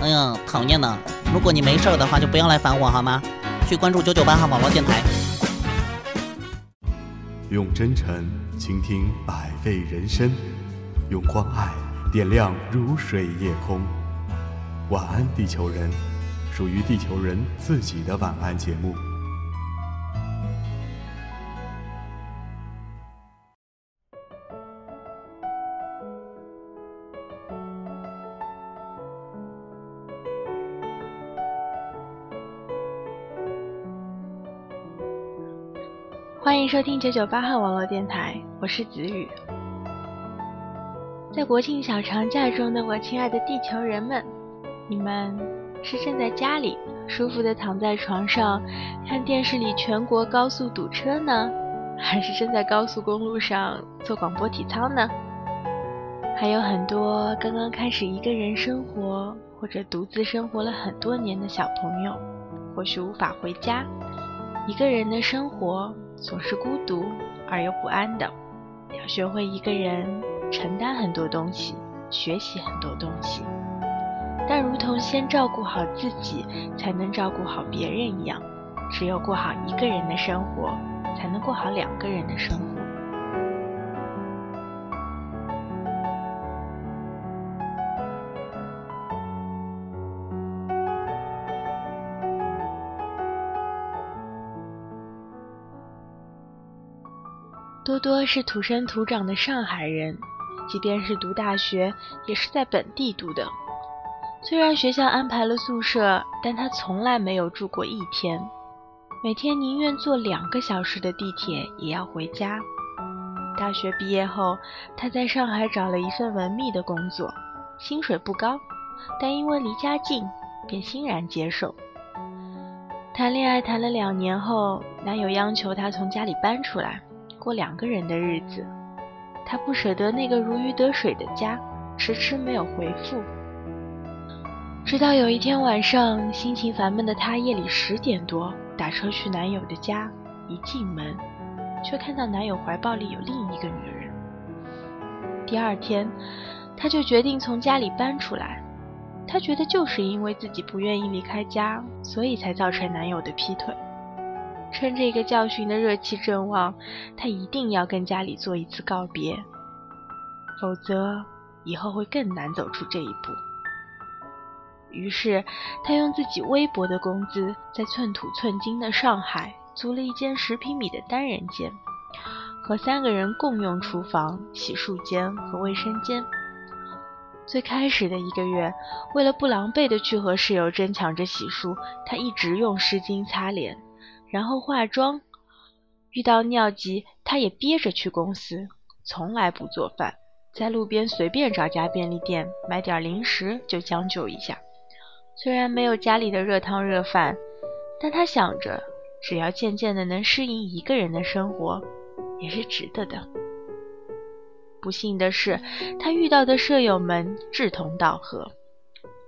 哎呀，讨厌呢！如果你没事的话，就不要来烦我好吗？去关注九九八号网络电台。用真诚倾听百味人生，用关爱点亮如水夜空。晚安，地球人，属于地球人自己的晚安节目。迎收听九九八号网络电台，我是子宇。在国庆小长假中的我亲爱的地球人们，你们是正在家里舒服的躺在床上看电视里全国高速堵车呢，还是正在高速公路上做广播体操呢？还有很多刚刚开始一个人生活或者独自生活了很多年的小朋友，或许无法回家，一个人的生活。总是孤独而又不安的，要学会一个人承担很多东西，学习很多东西。但如同先照顾好自己，才能照顾好别人一样，只有过好一个人的生活，才能过好两个人的生活。多是土生土长的上海人，即便是读大学，也是在本地读的。虽然学校安排了宿舍，但他从来没有住过一天，每天宁愿坐两个小时的地铁也要回家。大学毕业后，他在上海找了一份文秘的工作，薪水不高，但因为离家近，便欣然接受。谈恋爱谈了两年后，男友央求他从家里搬出来。过两个人的日子，他不舍得那个如鱼得水的家，迟迟没有回复。直到有一天晚上，心情烦闷的他夜里十点多打车去男友的家，一进门，却看到男友怀抱里有另一个女人。第二天，他就决定从家里搬出来。他觉得就是因为自己不愿意离开家，所以才造成男友的劈腿。趁这个教训的热气正旺，他一定要跟家里做一次告别，否则以后会更难走出这一步。于是，他用自己微薄的工资，在寸土寸金的上海租了一间十平米的单人间，和三个人共用厨房、洗漱间和卫生间。最开始的一个月，为了不狼狈的去和室友争抢着洗漱，他一直用湿巾擦脸。然后化妆，遇到尿急，他也憋着去公司，从来不做饭，在路边随便找家便利店买点零食就将就一下。虽然没有家里的热汤热饭，但他想着，只要渐渐的能适应一个人的生活，也是值得的。不幸的是，他遇到的舍友们志同道合。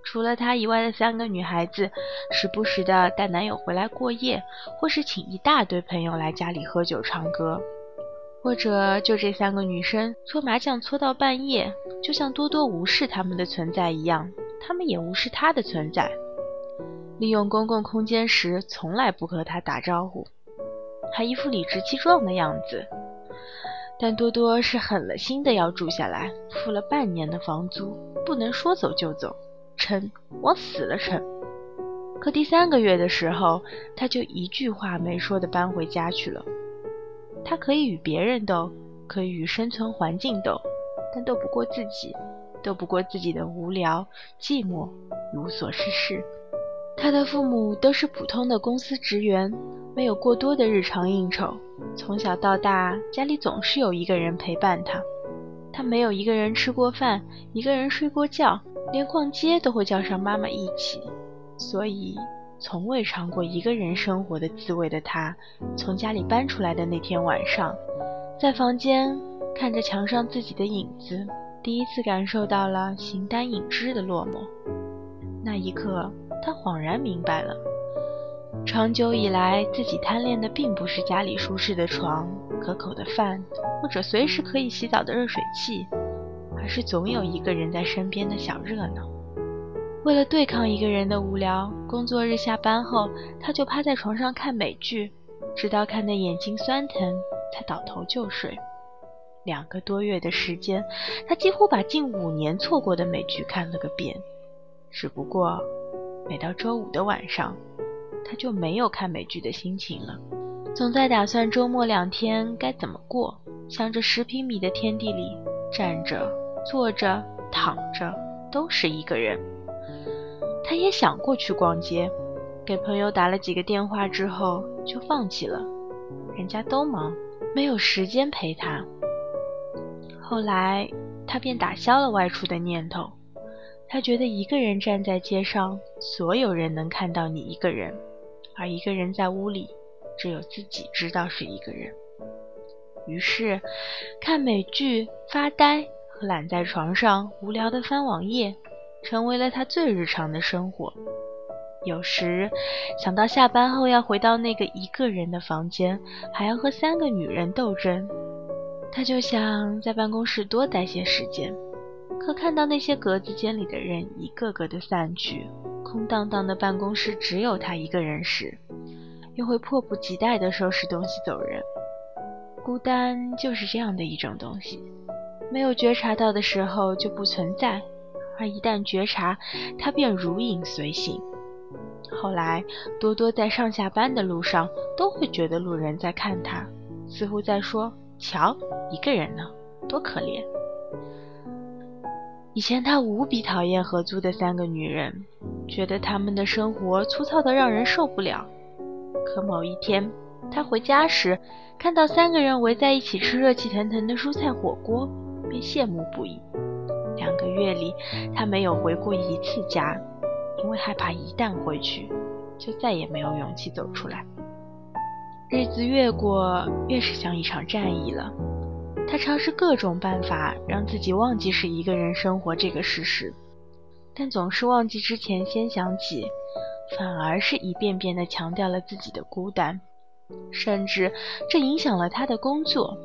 除了她以外的三个女孩子，时不时的带男友回来过夜，或是请一大堆朋友来家里喝酒唱歌，或者就这三个女生搓麻将搓到半夜，就像多多无视他们的存在一样，他们也无视她的存在。利用公共空间时，从来不和她打招呼，还一副理直气壮的样子。但多多是狠了心的要住下来，付了半年的房租，不能说走就走。撑，往死了撑。可第三个月的时候，他就一句话没说的搬回家去了。他可以与别人斗，可以与生存环境斗，但斗不过自己，斗不过自己的无聊、寂寞、无所事事。他的父母都是普通的公司职员，没有过多的日常应酬。从小到大，家里总是有一个人陪伴他。他没有一个人吃过饭，一个人睡过觉。连逛街都会叫上妈妈一起，所以从未尝过一个人生活的滋味的他，从家里搬出来的那天晚上，在房间看着墙上自己的影子，第一次感受到了形单影只的落寞。那一刻，他恍然明白了，长久以来自己贪恋的并不是家里舒适的床、可口的饭，或者随时可以洗澡的热水器。而是总有一个人在身边的小热闹。为了对抗一个人的无聊，工作日下班后，他就趴在床上看美剧，直到看得眼睛酸疼，才倒头就睡。两个多月的时间，他几乎把近五年错过的美剧看了个遍。只不过，每到周五的晚上，他就没有看美剧的心情了，总在打算周末两天该怎么过，向着十平米的天地里，站着、坐着、躺着，都是一个人。他也想过去逛街，给朋友打了几个电话之后就放弃了，人家都忙，没有时间陪他。后来他便打消了外出的念头，他觉得一个人站在街上，所有人能看到你一个人，而一个人在屋里，只有自己知道是一个人。于是，看美剧、发呆懒在床上无聊的翻网页。成为了他最日常的生活。有时想到下班后要回到那个一个人的房间，还要和三个女人斗争，他就想在办公室多待些时间。可看到那些格子间里的人一个个的散去，空荡荡的办公室只有他一个人时，又会迫不及待地收拾东西走人。孤单就是这样的一种东西，没有觉察到的时候就不存在。而一旦觉察，他便如影随形。后来，多多在上下班的路上都会觉得路人在看他，似乎在说：“瞧，一个人呢，多可怜。”以前他无比讨厌合租的三个女人，觉得他们的生活粗糙的让人受不了。可某一天，他回家时看到三个人围在一起吃热气腾腾的蔬菜火锅，便羡慕不已。两个月里，他没有回过一次家，因为害怕一旦回去，就再也没有勇气走出来。日子越过，越是像一场战役了。他尝试各种办法让自己忘记是一个人生活这个事实，但总是忘记之前先想起，反而是一遍遍地强调了自己的孤单，甚至这影响了他的工作。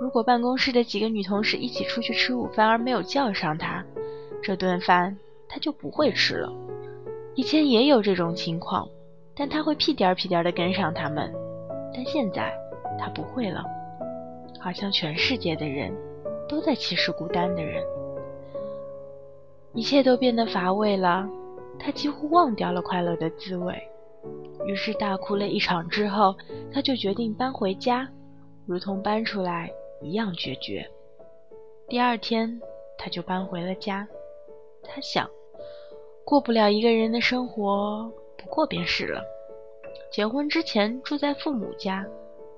如果办公室的几个女同事一起出去吃午饭而没有叫上他，这顿饭他就不会吃了。以前也有这种情况，但他会屁颠儿屁颠儿的跟上他们。但现在他不会了，好像全世界的人都在歧视孤单的人。一切都变得乏味了，他几乎忘掉了快乐的滋味。于是大哭了一场之后，他就决定搬回家，如同搬出来。一样决绝。第二天，他就搬回了家。他想，过不了一个人的生活，不过便是了。结婚之前住在父母家，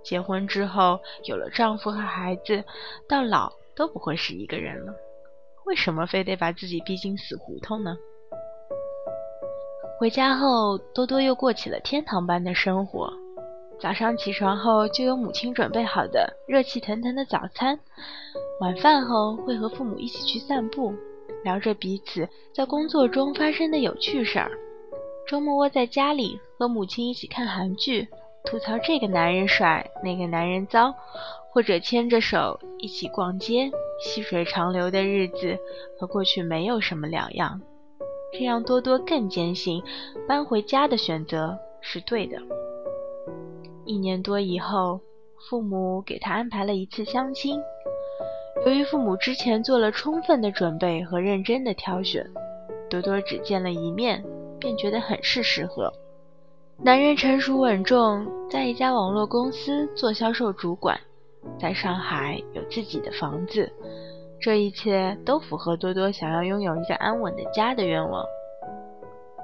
结婚之后有了丈夫和孩子，到老都不会是一个人了。为什么非得把自己逼进死胡同呢？回家后，多多又过起了天堂般的生活。早上起床后就有母亲准备好的热气腾腾的早餐，晚饭后会和父母一起去散步，聊着彼此在工作中发生的有趣事儿。周末窝在家里和母亲一起看韩剧，吐槽这个男人帅，那个男人糟，或者牵着手一起逛街，细水长流的日子和过去没有什么两样。这让多多更坚信搬回家的选择是对的。一年多以后，父母给他安排了一次相亲。由于父母之前做了充分的准备和认真的挑选，多多只见了一面，便觉得很是适合。男人成熟稳重，在一家网络公司做销售主管，在上海有自己的房子，这一切都符合多多想要拥有一个安稳的家的愿望。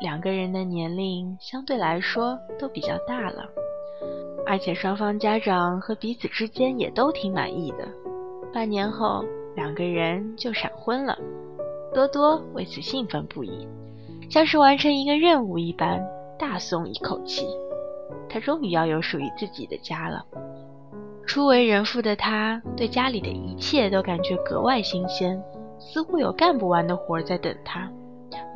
两个人的年龄相对来说都比较大了。而且双方家长和彼此之间也都挺满意的。半年后，两个人就闪婚了。多多为此兴奋不已，像是完成一个任务一般，大松一口气。他终于要有属于自己的家了。初为人父的他，对家里的一切都感觉格外新鲜，似乎有干不完的活在等他。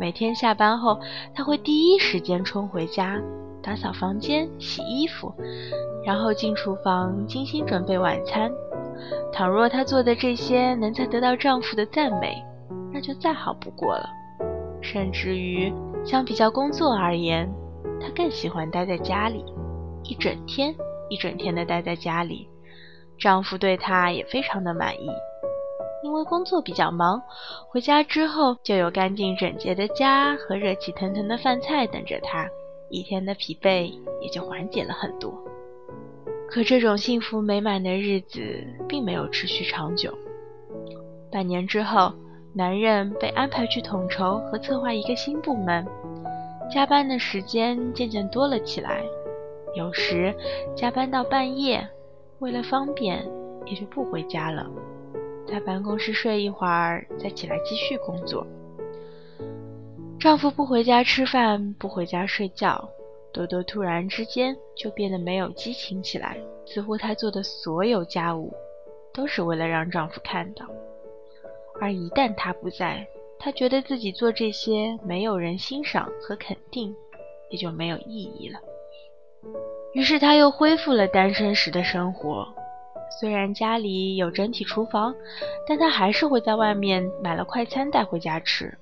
每天下班后，他会第一时间冲回家。打扫房间、洗衣服，然后进厨房精心准备晚餐。倘若她做的这些能再得到丈夫的赞美，那就再好不过了。甚至于相比较工作而言，她更喜欢待在家里，一整天一整天的待在家里。丈夫对她也非常的满意，因为工作比较忙，回家之后就有干净整洁的家和热气腾腾的饭菜等着她，一天的疲惫也就缓解了很多。可这种幸福美满的日子并没有持续长久。半年之后，男人被安排去统筹和策划一个新部门，加班的时间渐渐多了起来，有时加班到半夜。为了方便，也就不回家了，在办公室睡一会儿，再起来继续工作。丈夫不回家吃饭，不回家睡觉。多多突然之间就变得没有激情起来，似乎她做的所有家务都是为了让丈夫看到，而一旦他不在，她觉得自己做这些没有人欣赏和肯定，也就没有意义了。于是她又恢复了单身时的生活，虽然家里有整体厨房，但她还是会在外面买了快餐带回家吃。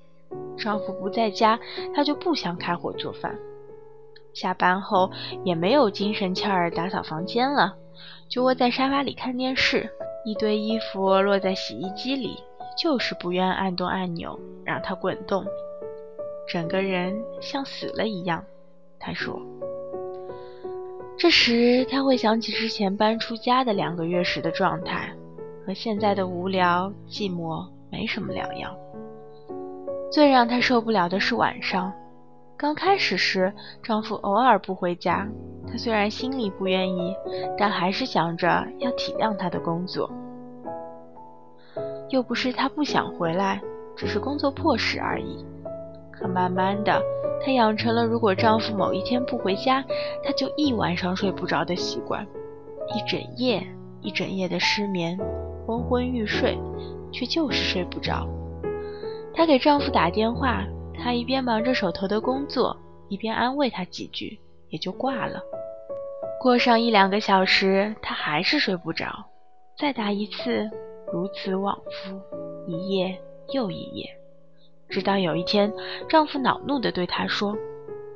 丈夫不在家，她就不想开火做饭。下班后也没有精神气儿打扫房间了，就窝在沙发里看电视。一堆衣服落在洗衣机里，就是不愿按动按钮让它滚动，整个人像死了一样。他说：“这时他会想起之前搬出家的两个月时的状态，和现在的无聊寂寞没什么两样。最让她受不了的是晚上。”刚开始时，丈夫偶尔不回家，她虽然心里不愿意，但还是想着要体谅他的工作。又不是她不想回来，只是工作迫使而已。可慢慢的，她养成了如果丈夫某一天不回家，她就一晚上睡不着的习惯，一整夜一整夜的失眠，昏昏欲睡，却就是睡不着。她给丈夫打电话。她一边忙着手头的工作，一边安慰他几句，也就挂了。过上一两个小时，她还是睡不着，再打一次，如此往复，一夜又一夜。直到有一天，丈夫恼怒地对她说：“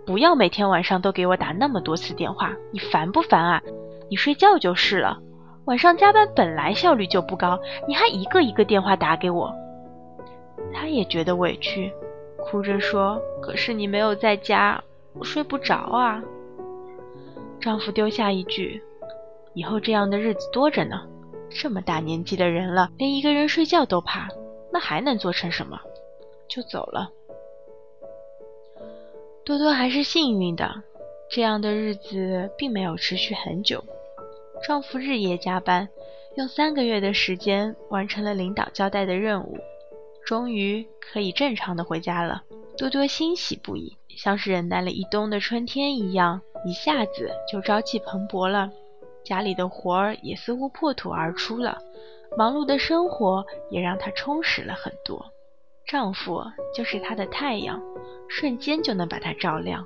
不要每天晚上都给我打那么多次电话，你烦不烦啊？你睡觉就是了。晚上加班本来效率就不高，你还一个一个电话打给我。”她也觉得委屈。哭着说：“可是你没有在家，我睡不着啊。”丈夫丢下一句：“以后这样的日子多着呢。这么大年纪的人了，连一个人睡觉都怕，那还能做成什么？”就走了。多多还是幸运的，这样的日子并没有持续很久。丈夫日夜加班，用三个月的时间完成了领导交代的任务。终于可以正常的回家了，多多欣喜不已，像是忍耐了一冬的春天一样，一下子就朝气蓬勃了。家里的活儿也似乎破土而出了，忙碌的生活也让她充实了很多。丈夫就是她的太阳，瞬间就能把她照亮。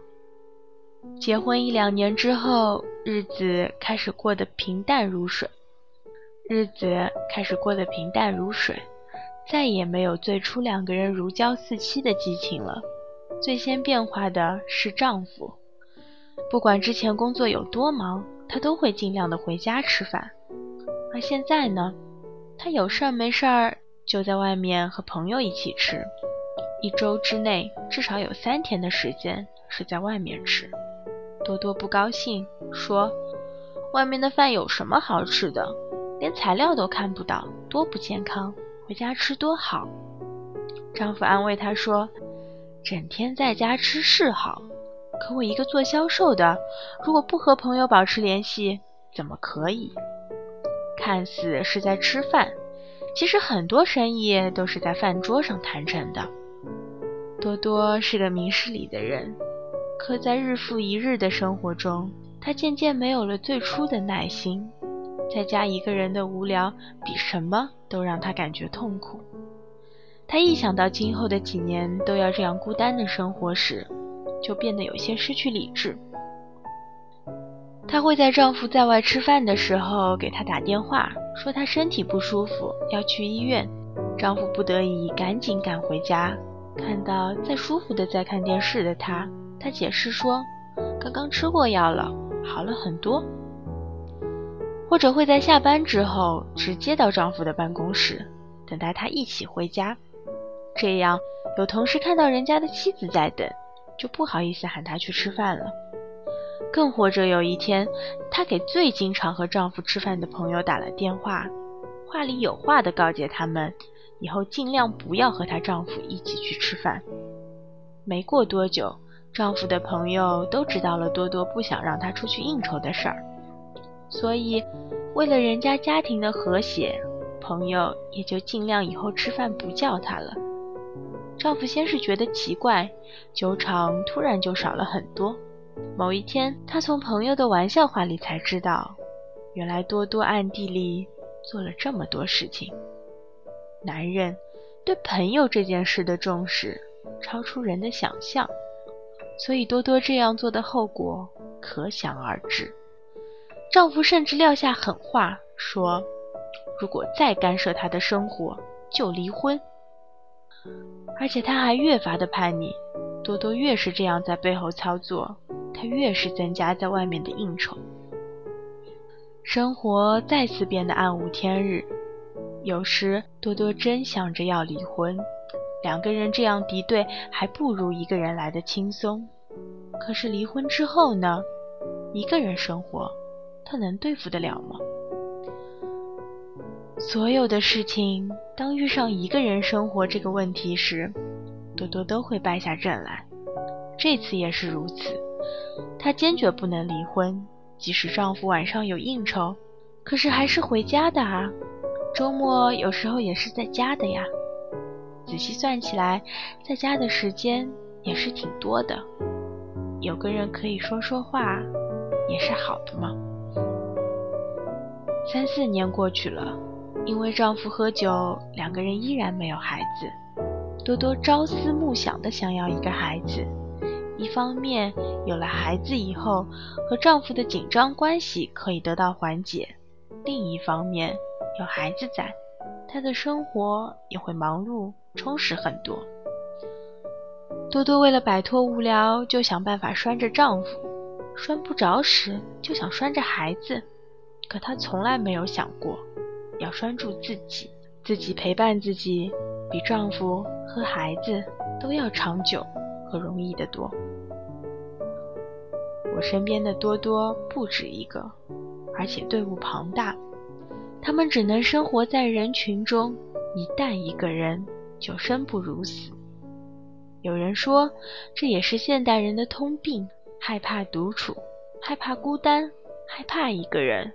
结婚一两年之后，日子开始过得平淡如水，日子开始过得平淡如水。再也没有最初两个人如胶似漆的激情了。最先变化的是丈夫，不管之前工作有多忙，他都会尽量的回家吃饭。而现在呢，他有事儿没事儿就在外面和朋友一起吃，一周之内至少有三天的时间是在外面吃。多多不高兴，说：“外面的饭有什么好吃的？连材料都看不到，多不健康。”回家吃多好，丈夫安慰她说：“整天在家吃是好，可我一个做销售的，如果不和朋友保持联系，怎么可以？看似是在吃饭，其实很多生意都是在饭桌上谈成的。”多多是个明事理的人，可在日复一日的生活中，她渐渐没有了最初的耐心。在家一个人的无聊，比什么都让他感觉痛苦。她一想到今后的几年都要这样孤单的生活时，就变得有些失去理智。她会在丈夫在外吃饭的时候给他打电话，说他身体不舒服要去医院。丈夫不得已赶紧赶回家，看到在舒服的在看电视的她，她解释说，刚刚吃过药了，好了很多。或者会在下班之后直接到丈夫的办公室，等待他一起回家。这样有同事看到人家的妻子在等，就不好意思喊她去吃饭了。更或者有一天，她给最经常和丈夫吃饭的朋友打了电话，话里有话的告诫他们，以后尽量不要和她丈夫一起去吃饭。没过多久，丈夫的朋友都知道了多多不想让她出去应酬的事儿。所以，为了人家家庭的和谐，朋友也就尽量以后吃饭不叫他了。丈夫先是觉得奇怪，酒场突然就少了很多。某一天，他从朋友的玩笑话里才知道，原来多多暗地里做了这么多事情。男人对朋友这件事的重视超出人的想象，所以多多这样做的后果可想而知。丈夫甚至撂下狠话，说：“如果再干涉她的生活，就离婚。”而且她还越发的叛逆。多多越是这样在背后操作，她越是增加在外面的应酬。生活再次变得暗无天日。有时多多真想着要离婚，两个人这样敌对，还不如一个人来的轻松。可是离婚之后呢？一个人生活。他能对付得了吗？所有的事情，当遇上一个人生活这个问题时，多多都会败下阵来。这次也是如此。她坚决不能离婚，即使丈夫晚上有应酬，可是还是回家的啊。周末有时候也是在家的呀。仔细算起来，在家的时间也是挺多的。有个人可以说说话，也是好的嘛。三四年过去了，因为丈夫喝酒，两个人依然没有孩子。多多朝思暮想的想要一个孩子，一方面有了孩子以后，和丈夫的紧张关系可以得到缓解；另一方面，有孩子在，她的生活也会忙碌充实很多。多多为了摆脱无聊，就想办法拴着丈夫；拴不着时，就想拴着孩子。可她从来没有想过要拴住自己，自己陪伴自己，比丈夫和孩子都要长久和容易得多。我身边的多多不止一个，而且队伍庞大，他们只能生活在人群中，一旦一个人就生不如死。有人说，这也是现代人的通病：害怕独处，害怕孤单，害怕一个人。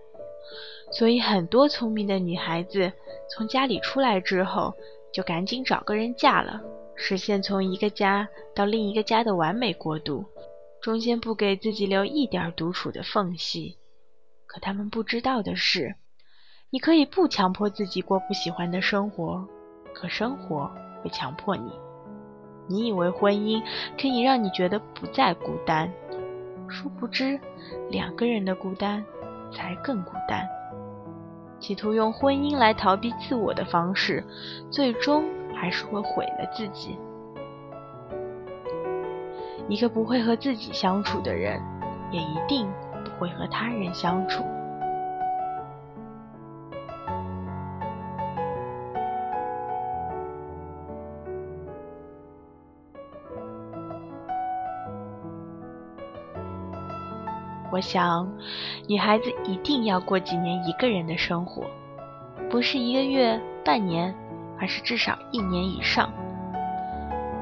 所以，很多聪明的女孩子从家里出来之后，就赶紧找个人嫁了，实现从一个家到另一个家的完美过渡，中间不给自己留一点独处的缝隙。可他们不知道的是，你可以不强迫自己过不喜欢的生活，可生活会强迫你。你以为婚姻可以让你觉得不再孤单，殊不知，两个人的孤单才更孤单。企图用婚姻来逃避自我的方式，最终还是会毁了自己。一个不会和自己相处的人，也一定不会和他人相处。我想，女孩子一定要过几年一个人的生活，不是一个月、半年，而是至少一年以上。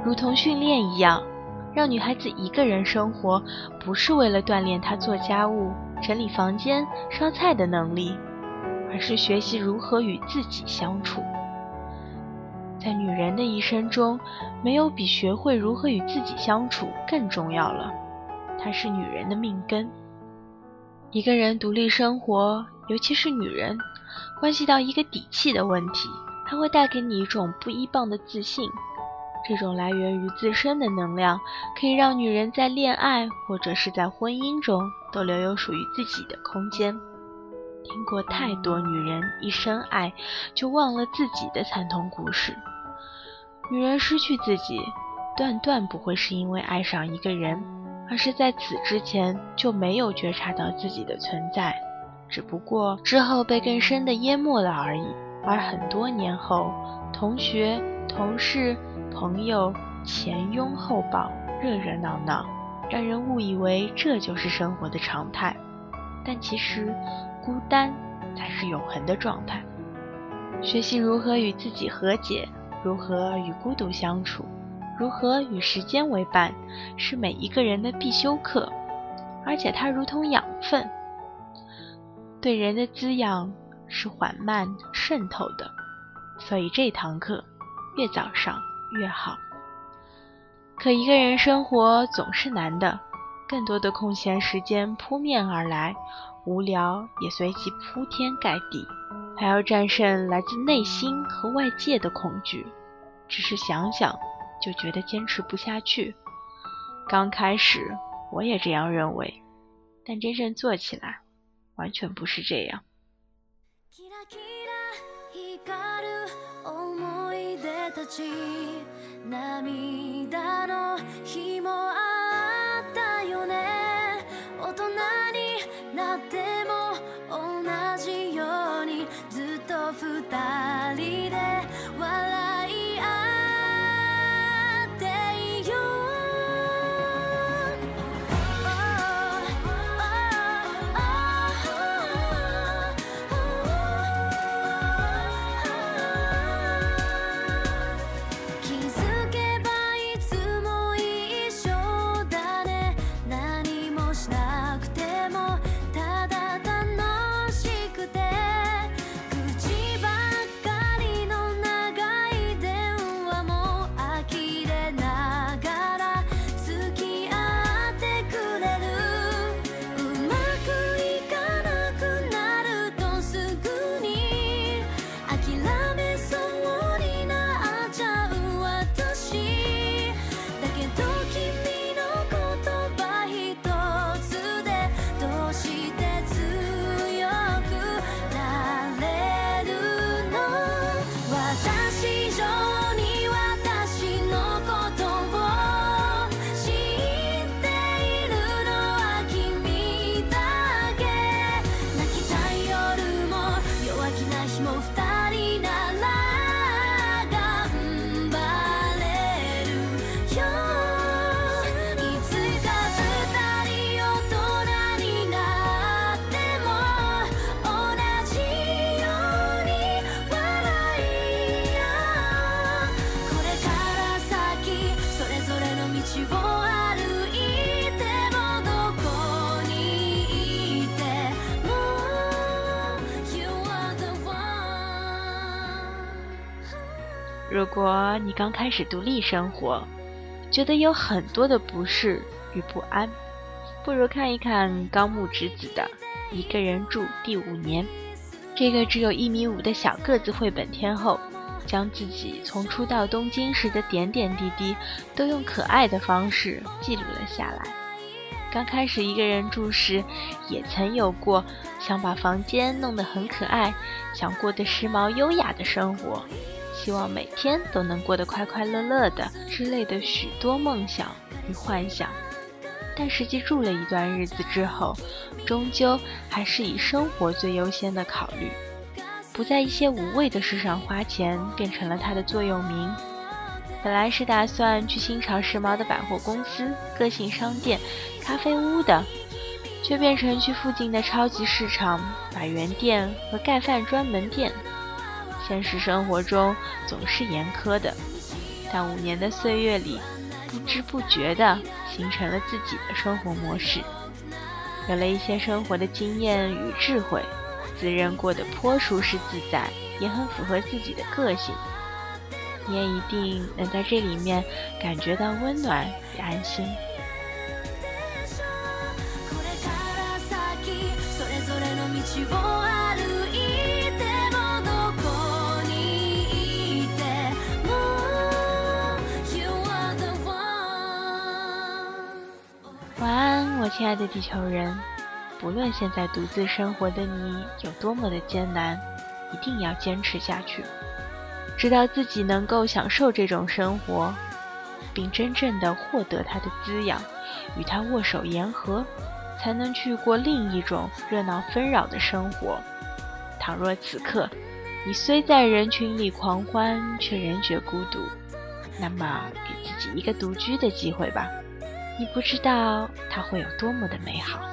如同训练一样，让女孩子一个人生活，不是为了锻炼她做家务、整理房间、烧菜的能力，而是学习如何与自己相处。在女人的一生中，没有比学会如何与自己相处更重要了。它是女人的命根。一个人独立生活，尤其是女人，关系到一个底气的问题。它会带给你一种不依傍的自信，这种来源于自身的能量，可以让女人在恋爱或者是在婚姻中都留有属于自己的空间。听过太多女人一生爱就忘了自己的惨痛故事，女人失去自己断断不会是因为爱上一个人，而是在此之前就没有觉察到自己的存在，只不过之后被更深的淹没了而已。而很多年后，同学、同事、朋友前拥后抱，热热闹闹，让人误以为这就是生活的常态。但其实，孤单才是永恒的状态。学习如何与自己和解，如何与孤独相处，如何与时间为伴，是每一个人的必修课。而且它如同养分，对人的滋养是缓慢渗透的。所以这堂课越早上越好。可一个人生活总是难的，更多的空闲时间扑面而来，无聊也随即铺天盖地。还要战胜来自内心和外界的恐惧，只是想想就觉得坚持不下去。刚开始我也这样认为，但真正做起来完全不是这样。如果你刚开始独立生活，觉得有很多的不适与不安，不如看一看高木直子的《一个人住第五年》。这个只有一米五的小个子绘本天后，将自己从初到东京时的点点滴滴，都用可爱的方式记录了下来。刚开始一个人住时，也曾有过想把房间弄得很可爱，想过得时髦优雅的生活。希望每天都能过得快快乐乐的之类的许多梦想与幻想，但实际住了一段日子之后，终究还是以生活最优先的考虑，不在一些无谓的事上花钱，变成了他的座右铭。本来是打算去新潮时髦的百货公司、个性商店、咖啡屋的，却变成去附近的超级市场、百元店和盖饭专门店。现实生活中总是严苛的，但五年的岁月里，不知不觉地形成了自己的生活模式，有了一些生活的经验与智慧，自认过得颇舒适自在，也很符合自己的个性。你也一定能在这里面感觉到温暖与安心。我亲爱的地球人，不论现在独自生活的你有多么的艰难，一定要坚持下去，直到自己能够享受这种生活。并真正的获得它的滋养，与它握手言和，才能去过另一种热闹纷扰的生活。倘若此刻你虽在人群里狂欢，却仍觉孤独，那么给自己一个独居的机会吧。你不知道它会有多么的美好。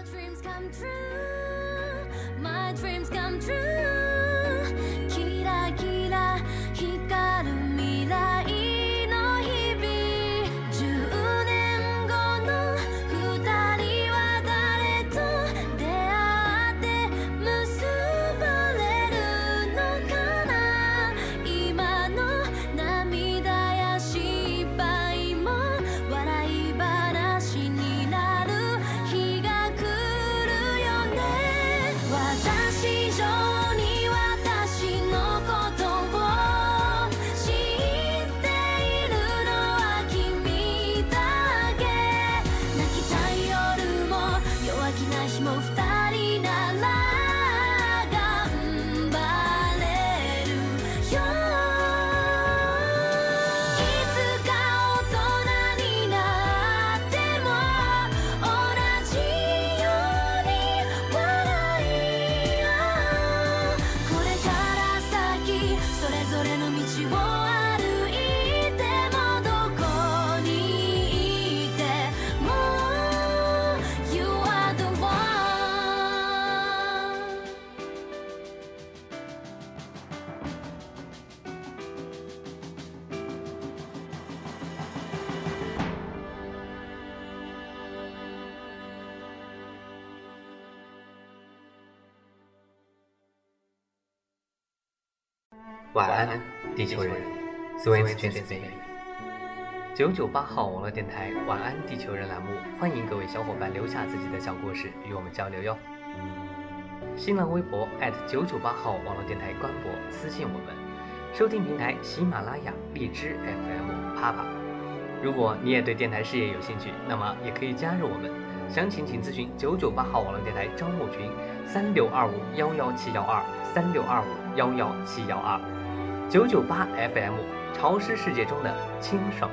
晚安，地球人。Swings t r a n 九九八号网络电台“晚安，地球人”栏目，欢迎各位小伙伴留下自己的小故事与我们交流哟。新浪微博九九八号网络电台官博私信我们。收听平台：喜马拉雅、荔枝 FM、Papa。如果你也对电台事业有兴趣，那么也可以加入我们。详情请咨询九九八号网络电台招募群：三六二五幺幺七幺二三六二五幺幺七幺二。九九八 FM，潮湿世界中的清爽。